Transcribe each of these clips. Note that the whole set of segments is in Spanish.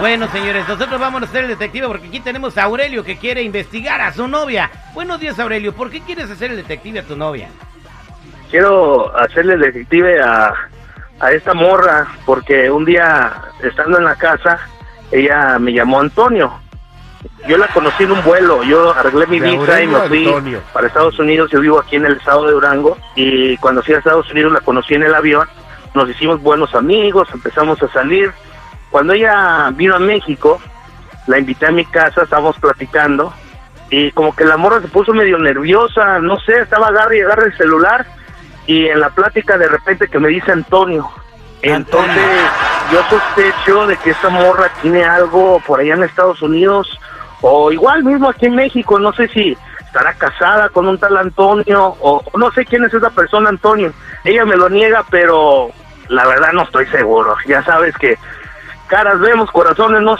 Bueno, señores, nosotros vamos a ser el detective porque aquí tenemos a Aurelio que quiere investigar a su novia. Buenos días, Aurelio. ¿Por qué quieres hacer el detective a tu novia? Quiero hacerle detective a, a esta morra porque un día, estando en la casa, ella me llamó Antonio. Yo la conocí en un vuelo, yo arreglé mi De visa y me fui Antonio. para Estados Unidos, yo vivo aquí en el estado de Durango y cuando fui a Estados Unidos la conocí en el avión, nos hicimos buenos amigos, empezamos a salir. Cuando ella vino a México, la invité a mi casa, estábamos platicando y como que la morra se puso medio nerviosa, no sé, estaba agarre y agarre el celular y en la plática de repente que me dice Antonio. Entonces yo sospecho de que esta morra tiene algo por allá en Estados Unidos o igual mismo aquí en México, no sé si estará casada con un tal Antonio o o no sé quién es esa persona Antonio. Ella me lo niega, pero la verdad no estoy seguro. Ya sabes que caras vemos, corazones no.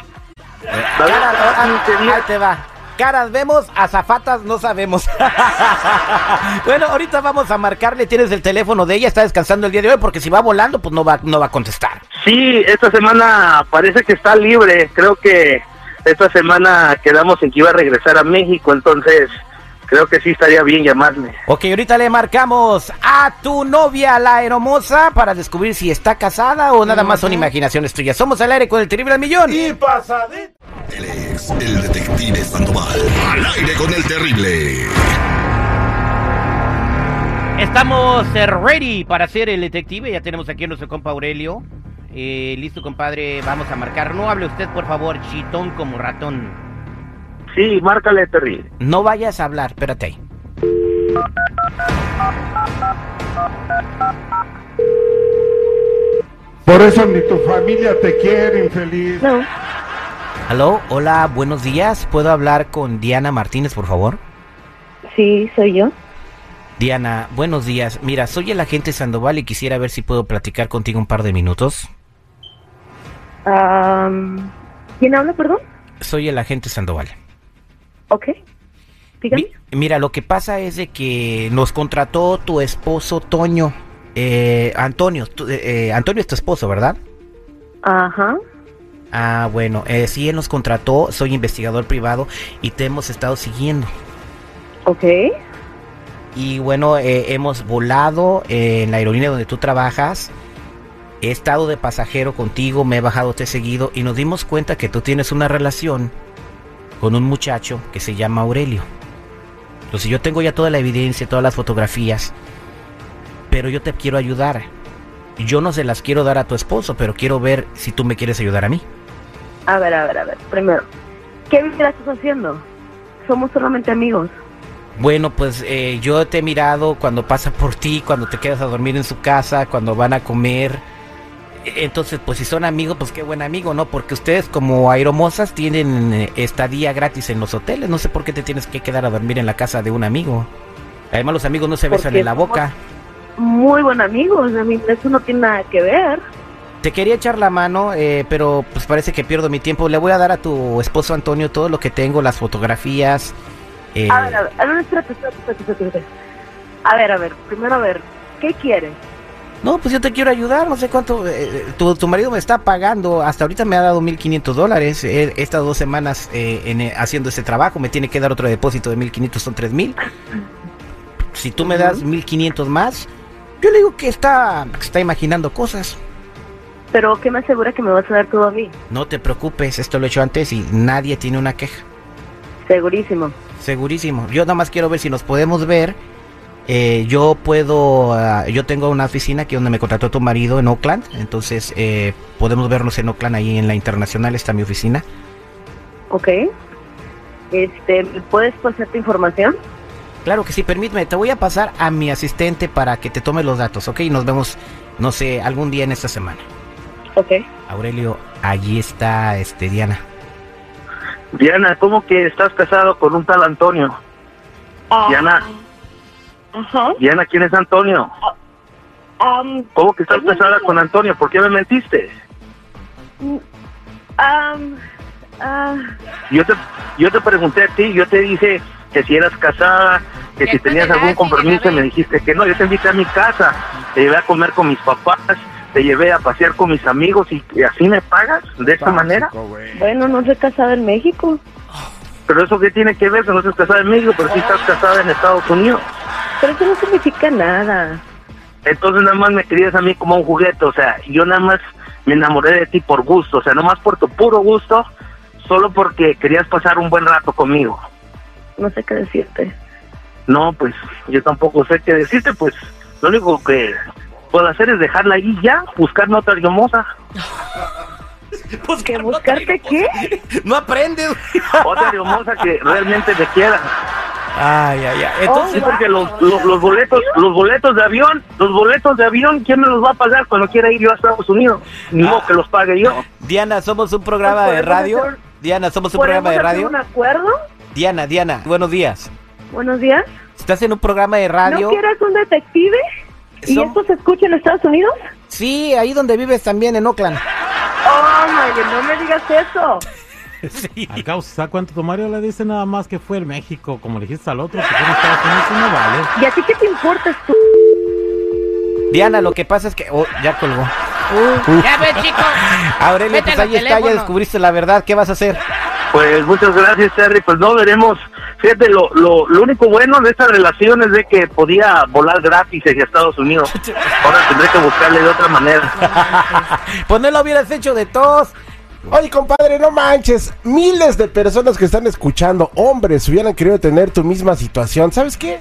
Verdad, Caras, 15 días- ahí te va. Caras vemos, azafatas no sabemos. bueno, ahorita vamos a marcarle. Tienes el teléfono de ella, está descansando el día de hoy porque si va volando, pues no va, no va a contestar. Sí, esta semana parece que está libre. Creo que esta semana quedamos en que iba a regresar a México, entonces creo que sí estaría bien llamarme. Ok, ahorita le marcamos a tu novia, la hermosa, para descubrir si está casada o nada más son imaginaciones tuyas. Somos al aire con el terrible al millón. Y pasadito. Él es el detective Sandoval. Al aire con el terrible. Estamos eh, ready para ser el detective. Ya tenemos aquí a nuestro compa Aurelio. Eh, listo, compadre. Vamos a marcar. No hable usted, por favor, chitón como ratón. Sí, márcale, Terry. No vayas a hablar, espérate ahí. Por eso ni tu familia te quiere, infeliz. No, Aló, hola, buenos días. ¿Puedo hablar con Diana Martínez, por favor? sí, soy yo. Diana, buenos días. Mira, soy el agente Sandoval y quisiera ver si puedo platicar contigo un par de minutos. ¿Quién habla, perdón? Soy el agente Sandoval. Ok. Dígame. Mi- mira, lo que pasa es de que nos contrató tu esposo Toño. Eh, Antonio, eh, eh, Antonio es tu esposo, ¿verdad? Ajá. Ah, bueno, eh, sí, él nos contrató, soy investigador privado y te hemos estado siguiendo. Ok. Y bueno, eh, hemos volado eh, en la aerolínea donde tú trabajas. He estado de pasajero contigo, me he bajado, te he seguido y nos dimos cuenta que tú tienes una relación con un muchacho que se llama Aurelio. Entonces yo tengo ya toda la evidencia, todas las fotografías, pero yo te quiero ayudar. Yo no se las quiero dar a tu esposo, pero quiero ver si tú me quieres ayudar a mí. A ver, a ver, a ver. Primero, ¿qué vida estás haciendo? Somos solamente amigos. Bueno, pues eh, yo te he mirado cuando pasa por ti, cuando te quedas a dormir en su casa, cuando van a comer. Entonces, pues si son amigos, pues qué buen amigo, ¿no? Porque ustedes como aeromosas tienen eh, estadía gratis en los hoteles. No sé por qué te tienes que quedar a dormir en la casa de un amigo. Además, los amigos no se besan Porque en la boca. Muy buen amigos. A mí eso no tiene nada que ver. Te quería echar la mano, eh, pero pues parece que pierdo mi tiempo. Le voy a dar a tu esposo Antonio todo lo que tengo, las fotografías. eh, A ver, a ver. A ver, espérate, espérate, espérate, espérate, espérate. A ver, a ver. Primero, a ver. ¿Qué quieres? No, pues yo te quiero ayudar, no sé cuánto. eh, tu, tu marido me está pagando, hasta ahorita me ha dado 1.500 dólares. Estado dos semanas eh, en, eh, haciendo ese trabajo, me tiene que dar otro depósito de 1.500, son 3.000. Si tú me das 1.500 más, yo le digo que está, que está imaginando cosas. Pero ¿qué me asegura que me vas a dar todo a mí? No te preocupes, esto lo he hecho antes y nadie tiene una queja. Segurísimo. Segurísimo. Yo nada más quiero ver si nos podemos ver. Eh, yo puedo, ah, yo tengo una oficina aquí donde me contrató tu marido en Oakland, entonces eh, podemos vernos en Oakland, ahí en la internacional está mi oficina. Ok. Este, ¿me ¿puedes pasar tu información? Claro que sí, permíteme, te voy a pasar a mi asistente para que te tome los datos, ¿ok? Y nos vemos, no sé, algún día en esta semana. Ok. Aurelio, allí está este Diana. Diana, ¿cómo que estás casado con un tal Antonio? Diana, Ajá. Diana, ¿quién es Antonio? Am, ¿Cómo que estás casada con Antonio? ¿Por qué me mentiste? am, ah, Yo te, yo te pregunté a ti, yo te dije que si eras casada, que si tenías algún compromiso, y me dijiste que no. Yo te invité a mi casa, te llevé a comer con mis papás, te llevé a pasear con mis amigos y, y así me pagas de esta manera. Bueno, no soy casada en México. Pero eso qué tiene que ver que no estás casada en México, pero sí estás casada en Estados Unidos. Pero eso no significa nada. Entonces nada más me querías a mí como un juguete, o sea, yo nada más me enamoré de ti por gusto, o sea, no más por tu puro gusto, solo porque querías pasar un buen rato conmigo. No sé qué decirte. No, pues yo tampoco sé qué decirte, pues lo único que puedo hacer es dejarla ahí ya, buscarme otra hermosa, ¿Que buscarte qué? No aprendes. otra hermosa que realmente te quiera. Ay, ay, ay. Sí, Entonces, porque los, los, los boletos, los boletos de avión, los boletos de avión, ¿quién me los va a pagar cuando quiera ir yo a Estados Unidos? Ni modo que los pague yo. Diana, somos un programa de ¿Podemos radio. hacer- Diana, somos un ¿Podemos programa de hacer radio. un acuerdo? Diana, Diana, buenos días. Buenos días. ¿Estás en un programa de radio? ¿No quieres un detective? ¿Y Som- esto se escucha en Estados Unidos? Sí, ahí donde vives también, en Oakland. Oh, my, no me digas eso. Sí. Acá, ¿sabes cuánto tu Mario le dice nada más que fue en México? Como le dijiste al otro, que fue en Estados Unidos y no vale. ¿Y a ti qué te importa tú? Diana, lo que pasa es que... oh, ya colgó. Ya ves, chico. Aurelia, Vete pues ahí está, ya descubriste la verdad. ¿Qué vas a hacer? Pues muchas gracias, Terry. Pues no veremos. Fíjate, lo, lo, lo único bueno de esta relación es de que podía volar gratis hacia Estados Unidos. Ahora tendré que buscarle de otra manera. Pues no lo hubieras hecho de todos. Oye, compadre, no manches. Miles de personas que están escuchando, hombres, hubieran querido tener tu misma situación. ¿Sabes qué?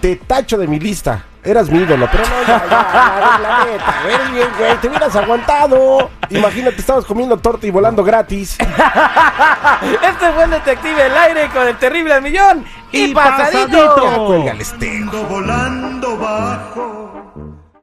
Te tacho de mi lista. Eras mi ídolo, pero no, ya, ya, la neta, eres bien, güey, te hubieras aguantado. Imagínate, estabas comiendo torta y volando gratis. Este fue el detective del aire con el terrible al millón. Y, Y pasadito. pasadito. Ya cuélgale, este. Volando bajo.